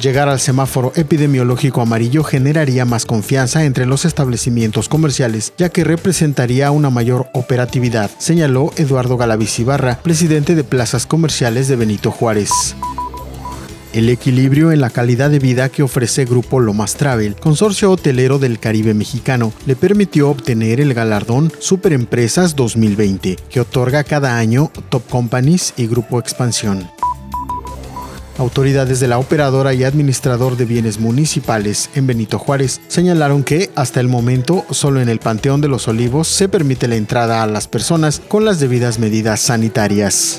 Llegar al semáforo epidemiológico amarillo generaría más confianza entre los establecimientos comerciales, ya que representaría una mayor operatividad, señaló Eduardo Galaviz Ibarra, presidente de Plazas Comerciales de Benito Juárez. El equilibrio en la calidad de vida que ofrece Grupo Lomas Travel, consorcio hotelero del Caribe mexicano, le permitió obtener el galardón Superempresas 2020, que otorga cada año Top Companies y Grupo Expansión. Autoridades de la operadora y administrador de bienes municipales en Benito Juárez señalaron que hasta el momento solo en el Panteón de los Olivos se permite la entrada a las personas con las debidas medidas sanitarias.